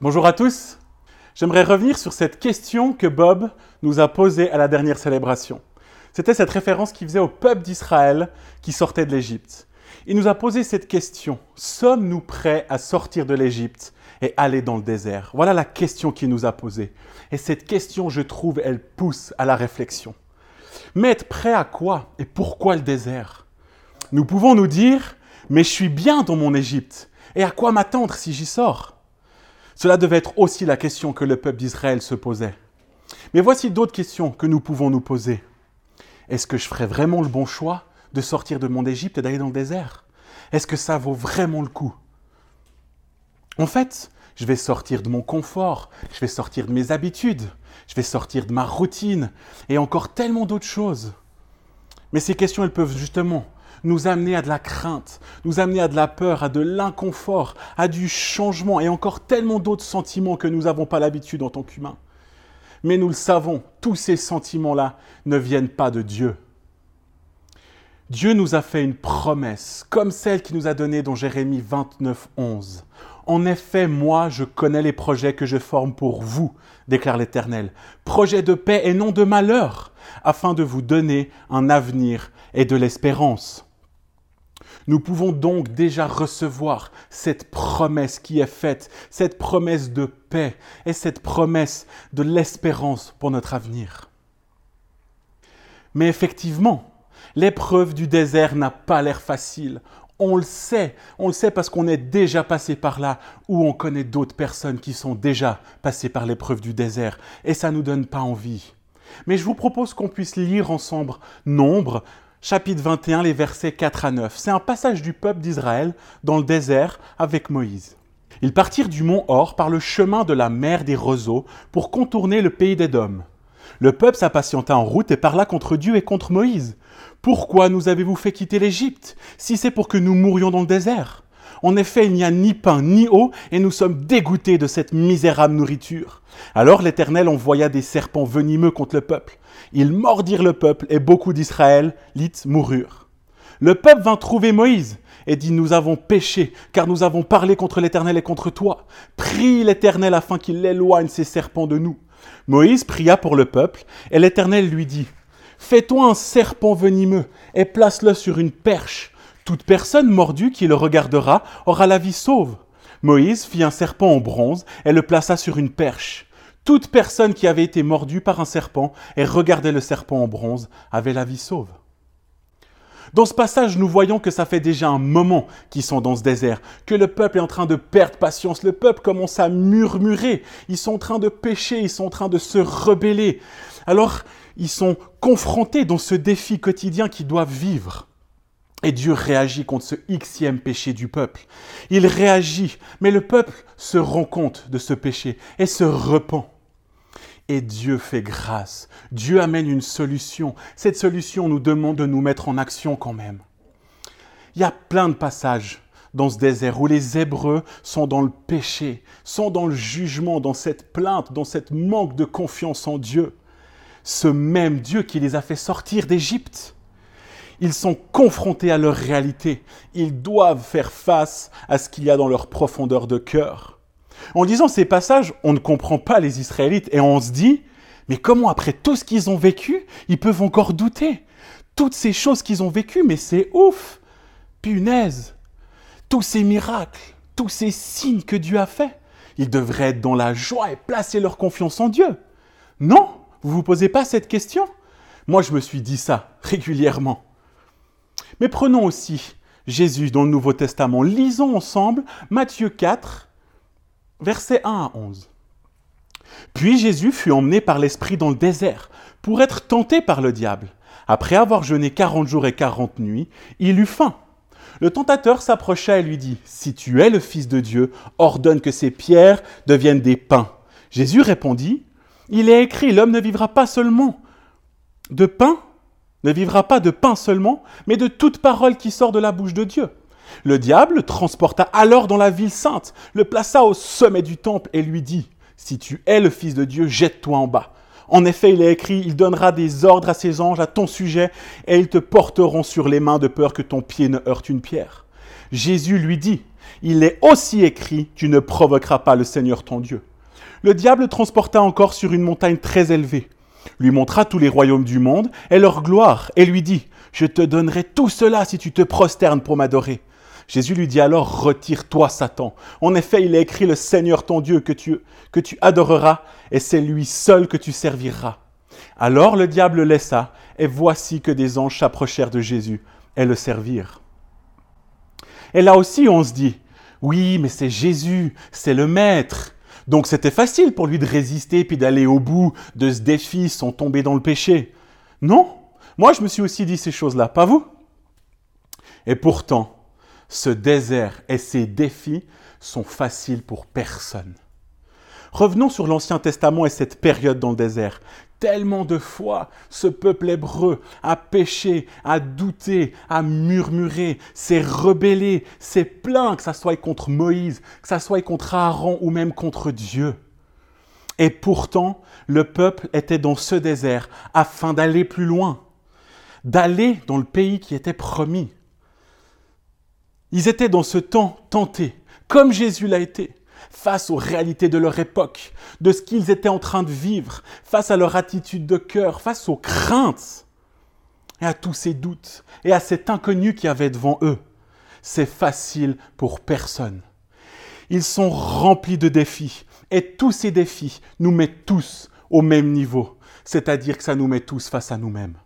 Bonjour à tous. J'aimerais revenir sur cette question que Bob nous a posée à la dernière célébration. C'était cette référence qu'il faisait au peuple d'Israël qui sortait de l'Égypte. Il nous a posé cette question. Sommes-nous prêts à sortir de l'Égypte et aller dans le désert? Voilà la question qu'il nous a posée. Et cette question, je trouve, elle pousse à la réflexion. Mais être prêt à quoi Et pourquoi le désert? Nous pouvons nous dire, mais je suis bien dans mon Égypte. Et à quoi m'attendre si j'y sors? Cela devait être aussi la question que le peuple d'Israël se posait. Mais voici d'autres questions que nous pouvons nous poser. Est-ce que je ferais vraiment le bon choix de sortir de mon Égypte et d'aller dans le désert? Est-ce que ça vaut vraiment le coup? En fait, je vais sortir de mon confort, je vais sortir de mes habitudes, je vais sortir de ma routine et encore tellement d'autres choses. Mais ces questions, elles peuvent justement nous amener à de la crainte, nous amener à de la peur, à de l'inconfort, à du changement et encore tellement d'autres sentiments que nous n'avons pas l'habitude en tant qu'humains. Mais nous le savons, tous ces sentiments-là ne viennent pas de Dieu. Dieu nous a fait une promesse, comme celle qu'il nous a donnée dans Jérémie 29, 11. En effet, moi, je connais les projets que je forme pour vous, déclare l'Éternel. Projets de paix et non de malheur, afin de vous donner un avenir et de l'espérance. Nous pouvons donc déjà recevoir cette promesse qui est faite, cette promesse de paix et cette promesse de l'espérance pour notre avenir. Mais effectivement, l'épreuve du désert n'a pas l'air facile. On le sait, on le sait parce qu'on est déjà passé par là ou on connaît d'autres personnes qui sont déjà passées par l'épreuve du désert et ça ne nous donne pas envie. Mais je vous propose qu'on puisse lire ensemble Nombre chapitre 21, les versets 4 à 9. C'est un passage du peuple d'Israël dans le désert avec Moïse. Ils partirent du mont Hor par le chemin de la mer des roseaux pour contourner le pays d'Édom. Le peuple s'impatienta en route et parla contre Dieu et contre Moïse. Pourquoi nous avez-vous fait quitter l'Égypte, si c'est pour que nous mourions dans le désert? En effet, il n'y a ni pain ni eau, et nous sommes dégoûtés de cette misérable nourriture. Alors l'Éternel envoya des serpents venimeux contre le peuple. Ils mordirent le peuple et beaucoup d'Israélites moururent. Le peuple vint trouver Moïse et dit Nous avons péché, car nous avons parlé contre l'Éternel et contre toi. Prie l'Éternel afin qu'il éloigne ces serpents de nous. Moïse pria pour le peuple, et l'Éternel lui dit Fais-toi un serpent venimeux et place-le sur une perche. Toute personne mordue qui le regardera aura la vie sauve. Moïse fit un serpent en bronze et le plaça sur une perche. Toute personne qui avait été mordue par un serpent et regardait le serpent en bronze avait la vie sauve. Dans ce passage, nous voyons que ça fait déjà un moment qu'ils sont dans ce désert, que le peuple est en train de perdre patience, le peuple commence à murmurer, ils sont en train de pécher, ils sont en train de se rebeller. Alors, ils sont confrontés dans ce défi quotidien qu'ils doivent vivre. Et Dieu réagit contre ce xème péché du peuple. Il réagit, mais le peuple se rend compte de ce péché et se repent. Et Dieu fait grâce. Dieu amène une solution. Cette solution nous demande de nous mettre en action quand même. Il y a plein de passages dans ce désert où les Hébreux sont dans le péché, sont dans le jugement, dans cette plainte, dans cette manque de confiance en Dieu. Ce même Dieu qui les a fait sortir d'Égypte. Ils sont confrontés à leur réalité. Ils doivent faire face à ce qu'il y a dans leur profondeur de cœur. En lisant ces passages, on ne comprend pas les Israélites et on se dit, mais comment après tout ce qu'ils ont vécu, ils peuvent encore douter? Toutes ces choses qu'ils ont vécues, mais c'est ouf Punaise Tous ces miracles, tous ces signes que Dieu a faits, ils devraient être dans la joie et placer leur confiance en Dieu. Non Vous ne vous posez pas cette question? Moi, je me suis dit ça régulièrement. Mais prenons aussi Jésus dans le Nouveau Testament. Lisons ensemble Matthieu 4, versets 1 à 11. Puis Jésus fut emmené par l'Esprit dans le désert pour être tenté par le diable. Après avoir jeûné quarante jours et quarante nuits, il eut faim. Le tentateur s'approcha et lui dit, Si tu es le Fils de Dieu, ordonne que ces pierres deviennent des pains. Jésus répondit, Il est écrit, l'homme ne vivra pas seulement de pain, ne vivra pas de pain seulement, mais de toute parole qui sort de la bouche de Dieu. Le diable le transporta alors dans la ville sainte, le plaça au sommet du temple et lui dit, Si tu es le Fils de Dieu, jette-toi en bas. En effet, il est écrit, il donnera des ordres à ses anges à ton sujet, et ils te porteront sur les mains de peur que ton pied ne heurte une pierre. Jésus lui dit, il est aussi écrit, tu ne provoqueras pas le Seigneur ton Dieu. Le diable le transporta encore sur une montagne très élevée, lui montra tous les royaumes du monde et leur gloire, et lui dit, je te donnerai tout cela si tu te prosternes pour m'adorer. Jésus lui dit alors, retire-toi Satan. En effet, il est écrit le Seigneur ton Dieu que tu, que tu adoreras, et c'est lui seul que tu serviras. Alors le diable le laissa, et voici que des anges s'approchèrent de Jésus et le servirent. Et là aussi, on se dit, oui, mais c'est Jésus, c'est le Maître. Donc c'était facile pour lui de résister puis d'aller au bout de ce défi sans tomber dans le péché. Non, moi je me suis aussi dit ces choses-là, pas vous Et pourtant, ce désert et ces défis sont faciles pour personne. Revenons sur l'Ancien Testament et cette période dans le désert. Tellement de fois, ce peuple hébreu a péché, a douté, a murmuré, s'est rebellé, s'est plaint, que ça soit contre Moïse, que ça soit contre Aaron ou même contre Dieu. Et pourtant, le peuple était dans ce désert afin d'aller plus loin, d'aller dans le pays qui était promis. Ils étaient dans ce temps tentés, comme Jésus l'a été face aux réalités de leur époque, de ce qu'ils étaient en train de vivre, face à leur attitude de cœur, face aux craintes et à tous ces doutes et à cet inconnu qui avait devant eux. C'est facile pour personne. Ils sont remplis de défis et tous ces défis nous mettent tous au même niveau, c'est-à-dire que ça nous met tous face à nous-mêmes.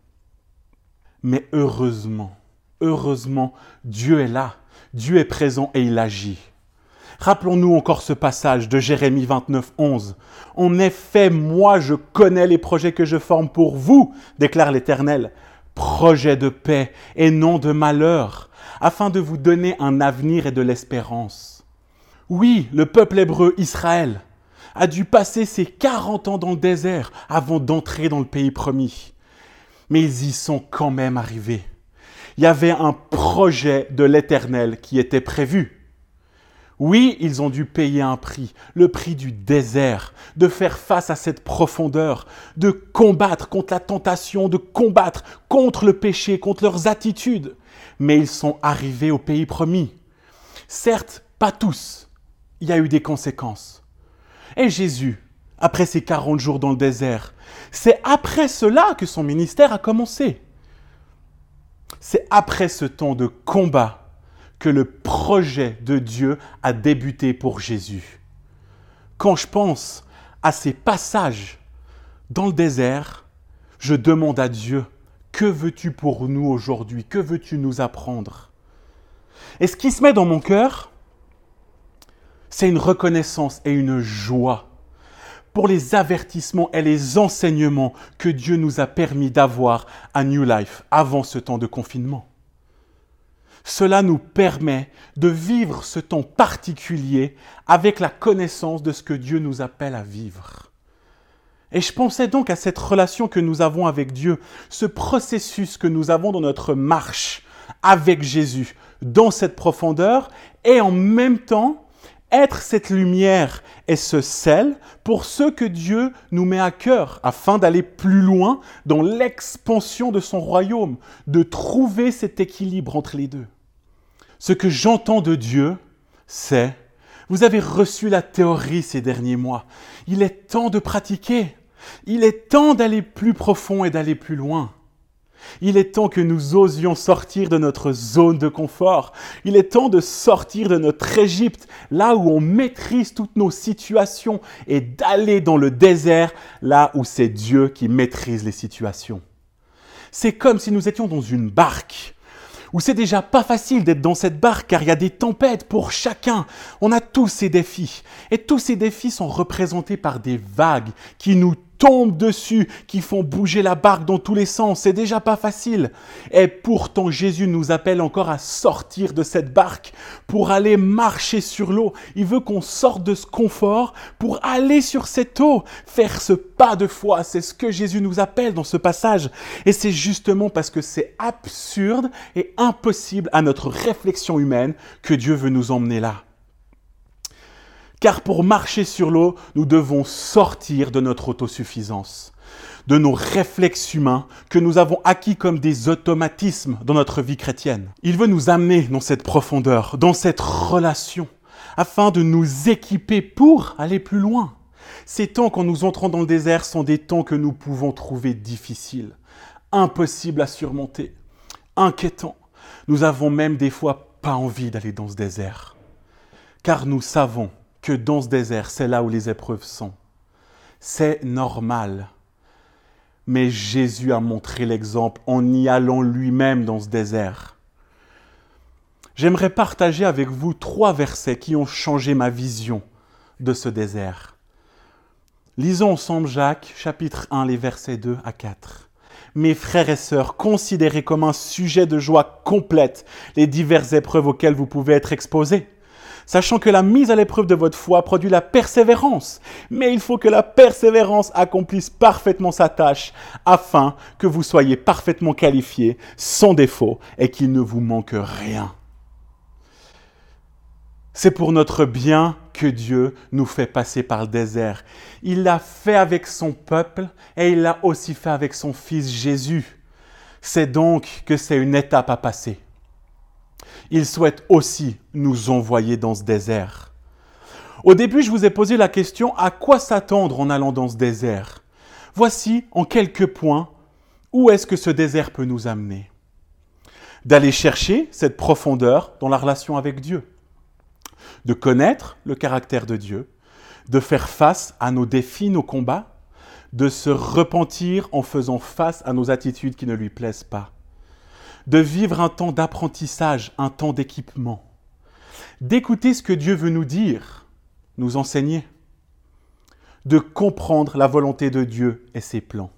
Mais heureusement, heureusement, Dieu est là, Dieu est présent et il agit. Rappelons-nous encore ce passage de Jérémie 29, 11. En effet, moi je connais les projets que je forme pour vous, déclare l'Éternel, projets de paix et non de malheur, afin de vous donner un avenir et de l'espérance. Oui, le peuple hébreu Israël a dû passer ses 40 ans dans le désert avant d'entrer dans le pays promis. Mais ils y sont quand même arrivés. Il y avait un projet de l'Éternel qui était prévu. Oui, ils ont dû payer un prix, le prix du désert, de faire face à cette profondeur, de combattre contre la tentation, de combattre contre le péché, contre leurs attitudes. Mais ils sont arrivés au pays promis. Certes, pas tous. Il y a eu des conséquences. Et Jésus, après ces 40 jours dans le désert, c'est après cela que son ministère a commencé. C'est après ce temps de combat que le projet de Dieu a débuté pour Jésus. Quand je pense à ces passages dans le désert, je demande à Dieu, que veux-tu pour nous aujourd'hui? Que veux-tu nous apprendre? Et ce qui se met dans mon cœur, c'est une reconnaissance et une joie pour les avertissements et les enseignements que Dieu nous a permis d'avoir à New Life avant ce temps de confinement. Cela nous permet de vivre ce temps particulier avec la connaissance de ce que Dieu nous appelle à vivre. Et je pensais donc à cette relation que nous avons avec Dieu, ce processus que nous avons dans notre marche avec Jésus, dans cette profondeur, et en même temps être cette lumière et ce sel pour ceux que Dieu nous met à cœur, afin d'aller plus loin dans l'expansion de son royaume, de trouver cet équilibre entre les deux. Ce que j'entends de Dieu, c'est, vous avez reçu la théorie ces derniers mois, il est temps de pratiquer, il est temps d'aller plus profond et d'aller plus loin. Il est temps que nous osions sortir de notre zone de confort. Il est temps de sortir de notre Égypte, là où on maîtrise toutes nos situations, et d'aller dans le désert, là où c'est Dieu qui maîtrise les situations. C'est comme si nous étions dans une barque où c'est déjà pas facile d'être dans cette barque car il y a des tempêtes pour chacun. On a tous ces défis. Et tous ces défis sont représentés par des vagues qui nous tombent dessus, qui font bouger la barque dans tous les sens. C'est déjà pas facile. Et pourtant, Jésus nous appelle encore à sortir de cette barque pour aller marcher sur l'eau. Il veut qu'on sorte de ce confort pour aller sur cette eau, faire ce pas de foi. C'est ce que Jésus nous appelle dans ce passage. Et c'est justement parce que c'est absurde et impossible à notre réflexion humaine que Dieu veut nous emmener là. Car pour marcher sur l'eau, nous devons sortir de notre autosuffisance. de nos réflexes humains que nous avons acquis comme des automatismes dans notre vie chrétienne. Il veut nous amener dans cette profondeur, dans cette relation, afin de nous équiper pour aller plus loin. Ces temps quand nous entrons dans le désert sont des temps que nous pouvons trouver difficiles, impossibles à surmonter, inquiétants. Nous avons même des fois pas envie d'aller dans ce désert, car nous savons que dans ce désert, c'est là où les épreuves sont. C'est normal. Mais Jésus a montré l'exemple en y allant lui-même dans ce désert. J'aimerais partager avec vous trois versets qui ont changé ma vision de ce désert. Lisons ensemble Jacques chapitre 1 les versets 2 à 4. Mes frères et sœurs, considérez comme un sujet de joie complète les diverses épreuves auxquelles vous pouvez être exposés sachant que la mise à l'épreuve de votre foi produit la persévérance. Mais il faut que la persévérance accomplisse parfaitement sa tâche, afin que vous soyez parfaitement qualifiés, sans défaut, et qu'il ne vous manque rien. C'est pour notre bien que Dieu nous fait passer par le désert. Il l'a fait avec son peuple et il l'a aussi fait avec son Fils Jésus. C'est donc que c'est une étape à passer il souhaite aussi nous envoyer dans ce désert. Au début, je vous ai posé la question à quoi s'attendre en allant dans ce désert? Voici en quelques points où est-ce que ce désert peut nous amener? D'aller chercher cette profondeur dans la relation avec Dieu, de connaître le caractère de Dieu, de faire face à nos défis, nos combats, de se repentir en faisant face à nos attitudes qui ne lui plaisent pas, de vivre un temps d'apprentissage, un temps d'équipement, d'écouter ce que Dieu veut nous dire, nous enseigner, de comprendre la volonté de Dieu et ses plans,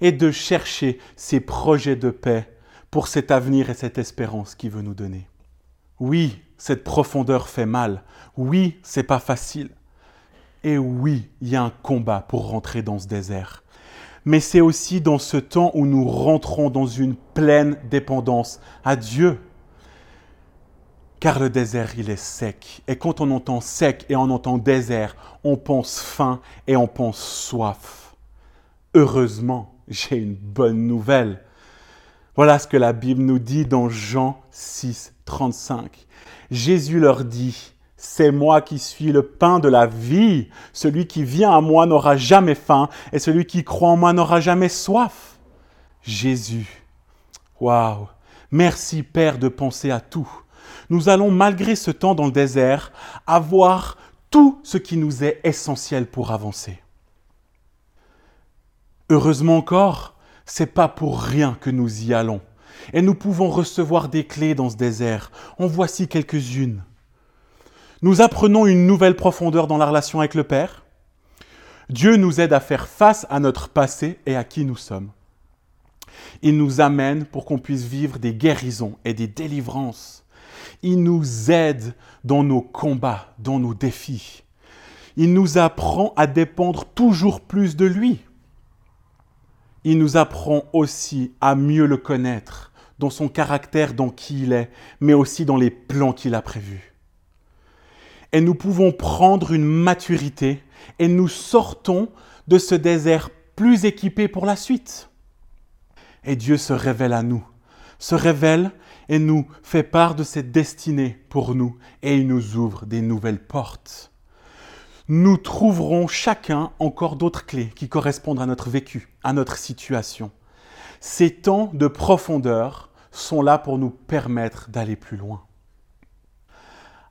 et de chercher ses projets de paix pour cet avenir et cette espérance qu'il veut nous donner. Oui, cette profondeur fait mal. Oui, c'est pas facile. Et oui, il y a un combat pour rentrer dans ce désert mais c'est aussi dans ce temps où nous rentrons dans une pleine dépendance à Dieu. Car le désert, il est sec. Et quand on entend sec et on entend désert, on pense faim et on pense soif. Heureusement, j'ai une bonne nouvelle. Voilà ce que la Bible nous dit dans Jean 6, 35. Jésus leur dit, c'est moi qui suis le pain de la vie. Celui qui vient à moi n'aura jamais faim et celui qui croit en moi n'aura jamais soif. Jésus. Waouh. Merci Père de penser à tout. Nous allons, malgré ce temps dans le désert, avoir tout ce qui nous est essentiel pour avancer. Heureusement encore, c'est pas pour rien que nous y allons. Et nous pouvons recevoir des clés dans ce désert. En voici quelques-unes. Nous apprenons une nouvelle profondeur dans la relation avec le Père. Dieu nous aide à faire face à notre passé et à qui nous sommes. Il nous amène pour qu'on puisse vivre des guérisons et des délivrances. Il nous aide dans nos combats, dans nos défis. Il nous apprend à dépendre toujours plus de lui. Il nous apprend aussi à mieux le connaître, dans son caractère, dans qui il est, mais aussi dans les plans qu'il a prévus et nous pouvons prendre une maturité et nous sortons de ce désert plus équipés pour la suite. Et Dieu se révèle à nous, se révèle et nous fait part de cette destinée pour nous et il nous ouvre des nouvelles portes. Nous trouverons chacun encore d'autres clés qui correspondent à notre vécu, à notre situation. Ces temps de profondeur sont là pour nous permettre d'aller plus loin.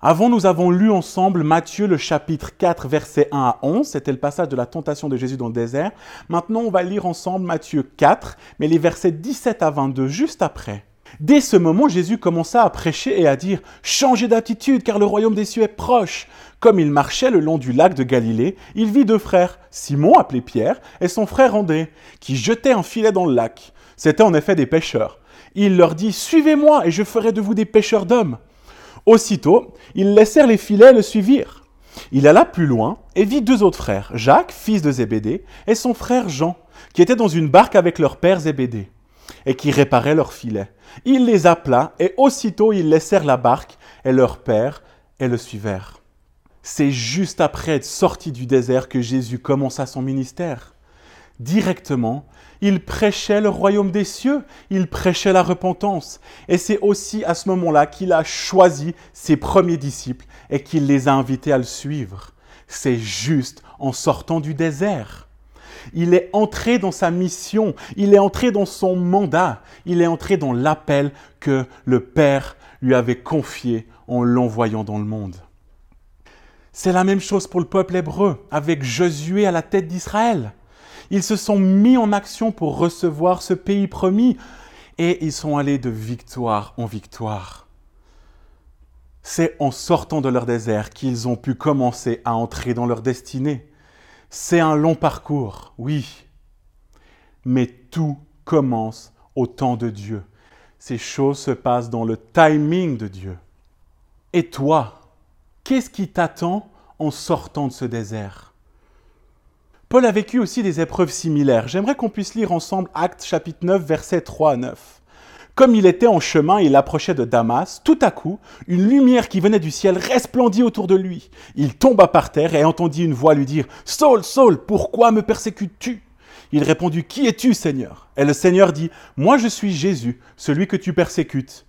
Avant, nous avons lu ensemble Matthieu le chapitre 4, verset 1 à 11. C'était le passage de la tentation de Jésus dans le désert. Maintenant, on va lire ensemble Matthieu 4, mais les versets 17 à 22, juste après. Dès ce moment, Jésus commença à prêcher et à dire Changez d'attitude, car le royaume des cieux est proche. Comme il marchait le long du lac de Galilée, il vit deux frères, Simon, appelé Pierre, et son frère André, qui jetaient un filet dans le lac. C'étaient en effet des pêcheurs. Il leur dit Suivez-moi, et je ferai de vous des pêcheurs d'hommes. Aussitôt, ils laissèrent les filets et le suivirent. Il alla plus loin et vit deux autres frères, Jacques, fils de Zébédée, et son frère Jean, qui étaient dans une barque avec leur père Zébédée, et qui réparaient leurs filets. Il les appela, et aussitôt ils laissèrent la barque et leur père, et le suivèrent. C'est juste après être sorti du désert que Jésus commença son ministère. Directement, il prêchait le royaume des cieux, il prêchait la repentance. Et c'est aussi à ce moment-là qu'il a choisi ses premiers disciples et qu'il les a invités à le suivre. C'est juste en sortant du désert. Il est entré dans sa mission, il est entré dans son mandat, il est entré dans l'appel que le Père lui avait confié en l'envoyant dans le monde. C'est la même chose pour le peuple hébreu, avec Josué à la tête d'Israël. Ils se sont mis en action pour recevoir ce pays promis et ils sont allés de victoire en victoire. C'est en sortant de leur désert qu'ils ont pu commencer à entrer dans leur destinée. C'est un long parcours, oui, mais tout commence au temps de Dieu. Ces choses se passent dans le timing de Dieu. Et toi, qu'est-ce qui t'attend en sortant de ce désert? Paul a vécu aussi des épreuves similaires. J'aimerais qu'on puisse lire ensemble Actes chapitre 9, versets 3 à 9. Comme il était en chemin il approchait de Damas, tout à coup, une lumière qui venait du ciel resplendit autour de lui. Il tomba par terre et entendit une voix lui dire Saul, Saul, pourquoi me persécutes-tu? Il répondit Qui es-tu, Seigneur? Et le Seigneur dit Moi je suis Jésus, celui que tu persécutes.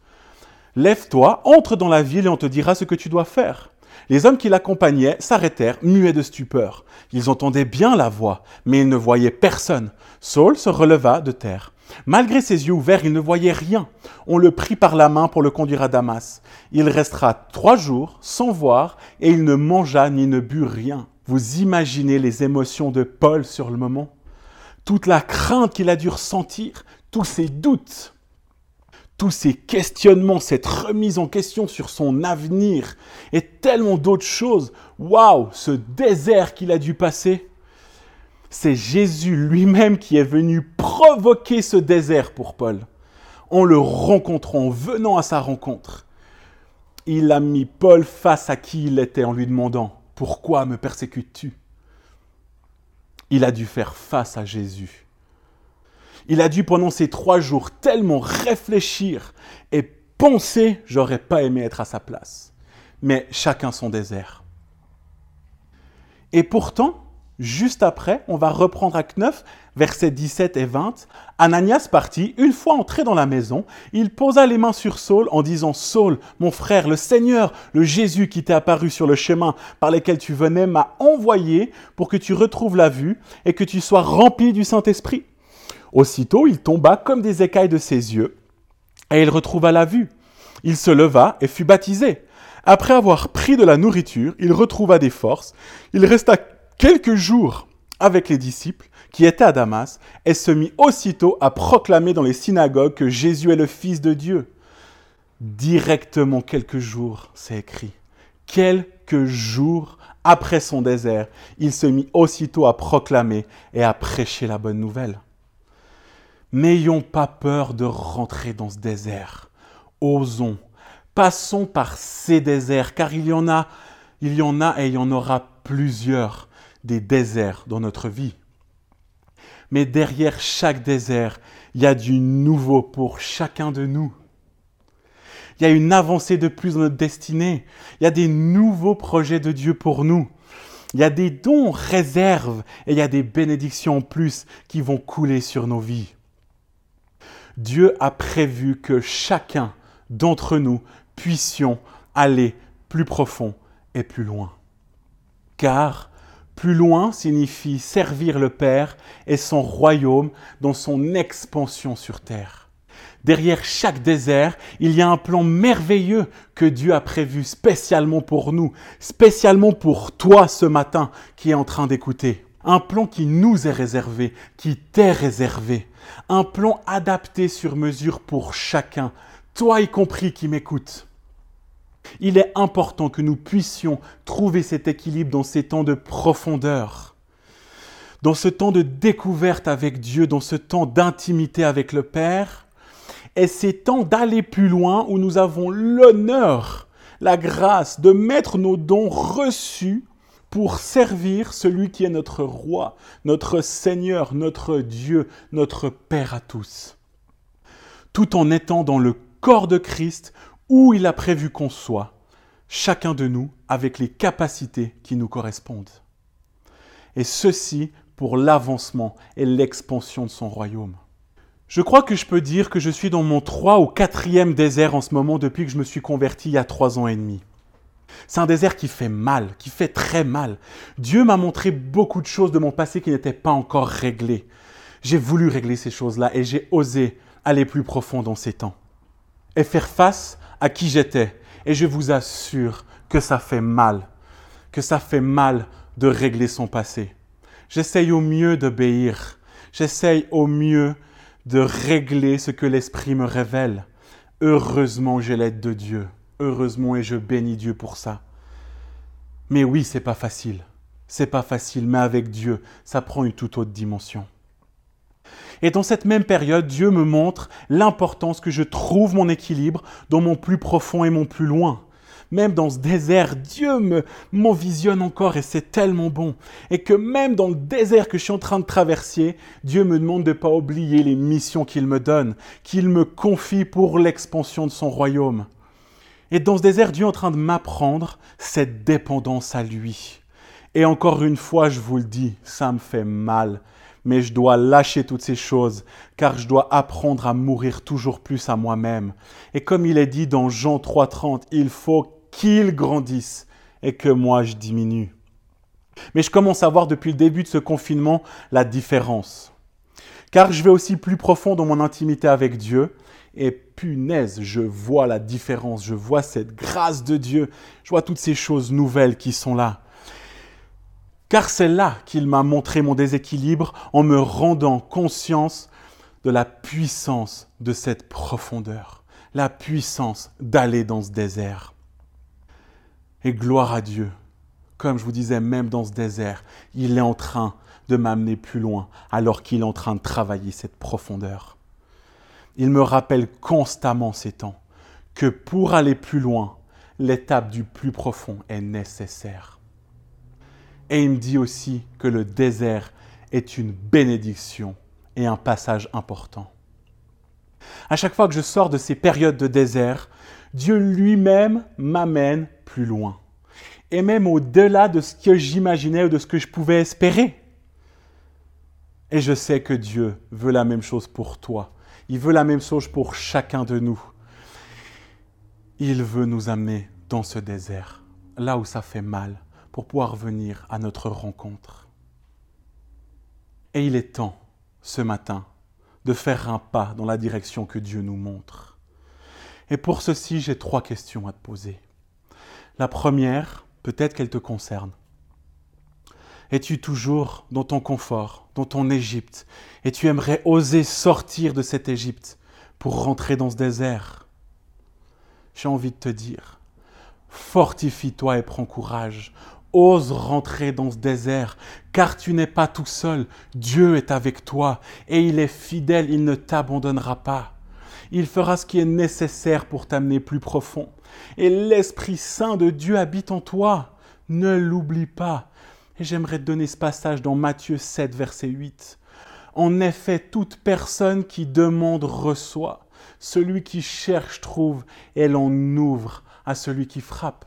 Lève-toi, entre dans la ville et on te dira ce que tu dois faire. Les hommes qui l'accompagnaient s'arrêtèrent, muets de stupeur. Ils entendaient bien la voix, mais ils ne voyaient personne. Saul se releva de terre. Malgré ses yeux ouverts, il ne voyait rien. On le prit par la main pour le conduire à Damas. Il restera trois jours sans voir, et il ne mangea ni ne but rien. Vous imaginez les émotions de Paul sur le moment? Toute la crainte qu'il a dû ressentir, tous ses doutes tous ces questionnements, cette remise en question sur son avenir et tellement d'autres choses. Waouh, ce désert qu'il a dû passer. C'est Jésus lui-même qui est venu provoquer ce désert pour Paul. En le rencontrant, en venant à sa rencontre, il a mis Paul face à qui il était en lui demandant Pourquoi me persécutes-tu? Il a dû faire face à Jésus il a dû pendant ces trois jours tellement réfléchir et penser, j'aurais pas aimé être à sa place. Mais chacun son désert. Et pourtant, juste après, on va reprendre Acte 9, versets 17 et 20. Ananias partit, une fois entré dans la maison, il posa les mains sur Saul en disant Saul, mon frère, le Seigneur, le Jésus qui t'est apparu sur le chemin par lequel tu venais, m'a envoyé pour que tu retrouves la vue et que tu sois rempli du Saint-Esprit. Aussitôt, il tomba comme des écailles de ses yeux, et il retrouva la vue. Il se leva et fut baptisé. Après avoir pris de la nourriture, il retrouva des forces. Il resta quelques jours avec les disciples qui étaient à Damas, et se mit aussitôt à proclamer dans les synagogues que Jésus est le Fils de Dieu. Directement quelques jours, c'est écrit. Quelques jours après son désert, il se mit aussitôt à proclamer et à prêcher la bonne nouvelle. N'ayons pas peur de rentrer dans ce désert. Osons. Passons par ces déserts, car il y en a, il y en a et il y en aura plusieurs des déserts dans notre vie. Mais derrière chaque désert, il y a du nouveau pour chacun de nous. Il y a une avancée de plus dans notre destinée. Il y a des nouveaux projets de Dieu pour nous. Il y a des dons réserves et il y a des bénédictions en plus qui vont couler sur nos vies. Dieu a prévu que chacun d'entre nous puissions aller plus profond et plus loin. Car plus loin signifie servir le Père et son royaume dans son expansion sur terre. Derrière chaque désert, il y a un plan merveilleux que Dieu a prévu spécialement pour nous, spécialement pour toi ce matin qui est en train d'écouter. Un plan qui nous est réservé, qui t'est réservé. Un plan adapté sur mesure pour chacun, toi y compris qui m'écoutes. Il est important que nous puissions trouver cet équilibre dans ces temps de profondeur, dans ce temps de découverte avec Dieu, dans ce temps d'intimité avec le Père, et ces temps d'aller plus loin où nous avons l'honneur, la grâce de mettre nos dons reçus pour servir celui qui est notre roi, notre Seigneur, notre Dieu, notre Père à tous, tout en étant dans le corps de Christ où il a prévu qu'on soit, chacun de nous avec les capacités qui nous correspondent. Et ceci pour l'avancement et l'expansion de son royaume. Je crois que je peux dire que je suis dans mon 3 ou 4e désert en ce moment depuis que je me suis converti il y a 3 ans et demi. C'est un désert qui fait mal, qui fait très mal. Dieu m'a montré beaucoup de choses de mon passé qui n'étaient pas encore réglées. J'ai voulu régler ces choses-là et j'ai osé aller plus profond dans ces temps et faire face à qui j'étais. Et je vous assure que ça fait mal, que ça fait mal de régler son passé. J'essaye au mieux d'obéir, j'essaye au mieux de régler ce que l'Esprit me révèle. Heureusement, j'ai l'aide de Dieu. Heureusement, et je bénis Dieu pour ça. Mais oui, c'est pas facile. C'est pas facile, mais avec Dieu, ça prend une toute autre dimension. Et dans cette même période, Dieu me montre l'importance que je trouve mon équilibre dans mon plus profond et mon plus loin. Même dans ce désert, Dieu me m'envisionne encore et c'est tellement bon. Et que même dans le désert que je suis en train de traverser, Dieu me demande de ne pas oublier les missions qu'il me donne, qu'il me confie pour l'expansion de son royaume. Et dans ce désert, Dieu est en train de m'apprendre cette dépendance à lui. Et encore une fois, je vous le dis, ça me fait mal mais je dois lâcher toutes ces choses, car je dois apprendre à mourir toujours plus à moi-même. Et comme il est dit dans Jean 3.30, il faut qu'il grandisse et que moi je diminue. Mais je commence à voir depuis le début de ce confinement la différence. Car je vais aussi plus profond dans mon intimité avec Dieu, et je vois la différence, je vois cette grâce de Dieu, je vois toutes ces choses nouvelles qui sont là car c'est là qu'il m'a montré mon déséquilibre en me rendant conscience de la puissance de cette profondeur, la puissance d'aller dans ce désert. Et gloire à Dieu, comme je vous disais, même dans ce désert, il est en train de m'amener plus loin alors qu'il est en train de travailler cette profondeur. Il me rappelle constamment ces temps que pour aller plus loin, l'étape du plus profond est nécessaire. Et il me dit aussi que le désert est une bénédiction et un passage important. À chaque fois que je sors de ces périodes de désert, Dieu lui-même m'amène plus loin. Et même au-delà de ce que j'imaginais ou de ce que je pouvais espérer. Et je sais que Dieu veut la même chose pour toi. Il veut la même chose pour chacun de nous. Il veut nous amener dans ce désert, là où ça fait mal, pour pouvoir venir à notre rencontre. Et il est temps, ce matin, de faire un pas dans la direction que Dieu nous montre. Et pour ceci, j'ai trois questions à te poser. La première, peut-être qu'elle te concerne. Es-tu toujours dans ton confort, dans ton Égypte, et tu aimerais oser sortir de cette Égypte pour rentrer dans ce désert? J'ai envie de te dire, fortifie-toi et prends courage. Ose rentrer dans ce désert, car tu n'es pas tout seul. Dieu est avec toi et il est fidèle, il ne t'abandonnera pas. Il fera ce qui est nécessaire pour t'amener plus profond. Et l'Esprit Saint de Dieu habite en toi. Ne l'oublie pas. Et j'aimerais te donner ce passage dans Matthieu 7, verset 8. En effet, toute personne qui demande reçoit. Celui qui cherche trouve, et l'on ouvre à celui qui frappe.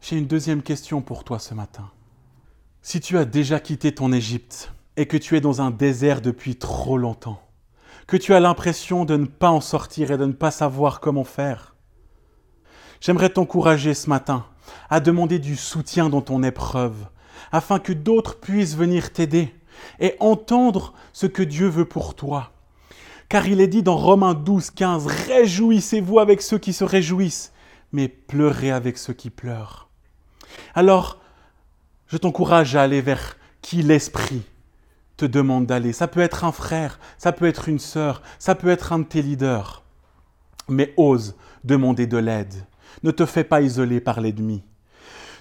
J'ai une deuxième question pour toi ce matin. Si tu as déjà quitté ton Égypte et que tu es dans un désert depuis trop longtemps, que tu as l'impression de ne pas en sortir et de ne pas savoir comment faire, j'aimerais t'encourager ce matin à demander du soutien dans ton épreuve, afin que d'autres puissent venir t'aider et entendre ce que Dieu veut pour toi. Car il est dit dans Romains 12, 15, Réjouissez-vous avec ceux qui se réjouissent, mais pleurez avec ceux qui pleurent. Alors, je t'encourage à aller vers qui l'Esprit te demande d'aller. Ça peut être un frère, ça peut être une sœur, ça peut être un de tes leaders. Mais ose demander de l'aide. Ne te fais pas isoler par l'ennemi.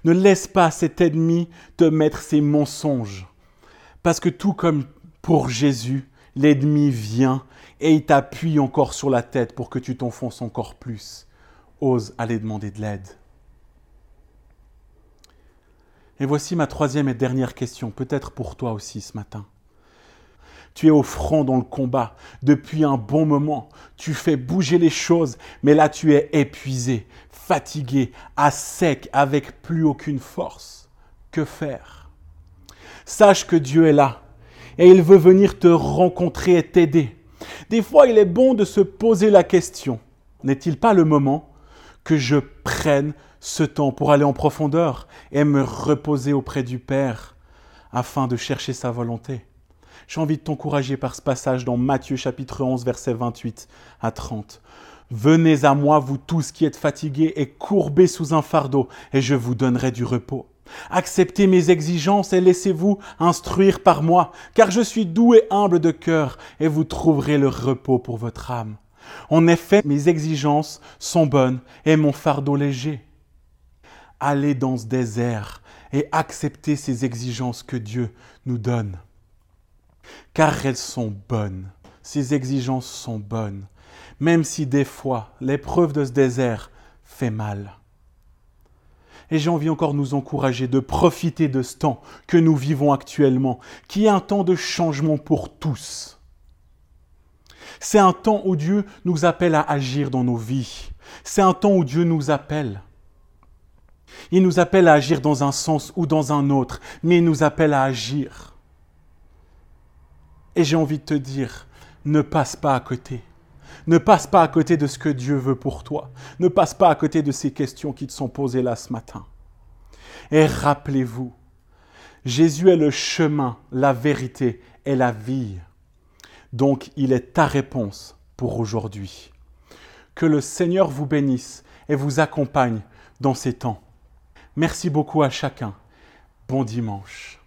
Ne laisse pas cet ennemi te mettre ses mensonges. Parce que tout comme pour Jésus, l'ennemi vient et il t'appuie encore sur la tête pour que tu t'enfonces encore plus. Ose aller demander de l'aide. Et voici ma troisième et dernière question, peut-être pour toi aussi ce matin. Tu es au front dans le combat depuis un bon moment. Tu fais bouger les choses, mais là tu es épuisé, fatigué, à sec, avec plus aucune force. Que faire? Sache que Dieu est là et il veut venir te rencontrer et t'aider. Des fois, il est bon de se poser la question, n'est-il pas le moment que je prenne ce temps pour aller en profondeur et me reposer auprès du Père afin de chercher sa volonté? J'ai envie de t'encourager par ce passage dans Matthieu chapitre 11 versets 28 à 30. Venez à moi, vous tous qui êtes fatigués et courbés sous un fardeau, et je vous donnerai du repos. Acceptez mes exigences et laissez-vous instruire par moi, car je suis doux et humble de cœur, et vous trouverez le repos pour votre âme. En effet, mes exigences sont bonnes et mon fardeau léger. Allez dans ce désert et acceptez ces exigences que Dieu nous donne. Car elles sont bonnes. Ces exigences sont bonnes. Même si des fois l'épreuve de ce désert fait mal. Et j'ai envie encore de nous encourager de profiter de ce temps que nous vivons actuellement, qui est un temps de changement pour tous. C'est un temps où Dieu nous appelle à agir dans nos vies. C'est un temps où Dieu nous appelle. Il nous appelle à agir dans un sens ou dans un autre, mais il nous appelle à agir. Et j'ai envie de te dire, ne passe pas à côté. Ne passe pas à côté de ce que Dieu veut pour toi. Ne passe pas à côté de ces questions qui te sont posées là ce matin. Et rappelez-vous, Jésus est le chemin, la vérité et la vie. Donc il est ta réponse pour aujourd'hui. Que le Seigneur vous bénisse et vous accompagne dans ces temps. Merci beaucoup à chacun. Bon dimanche.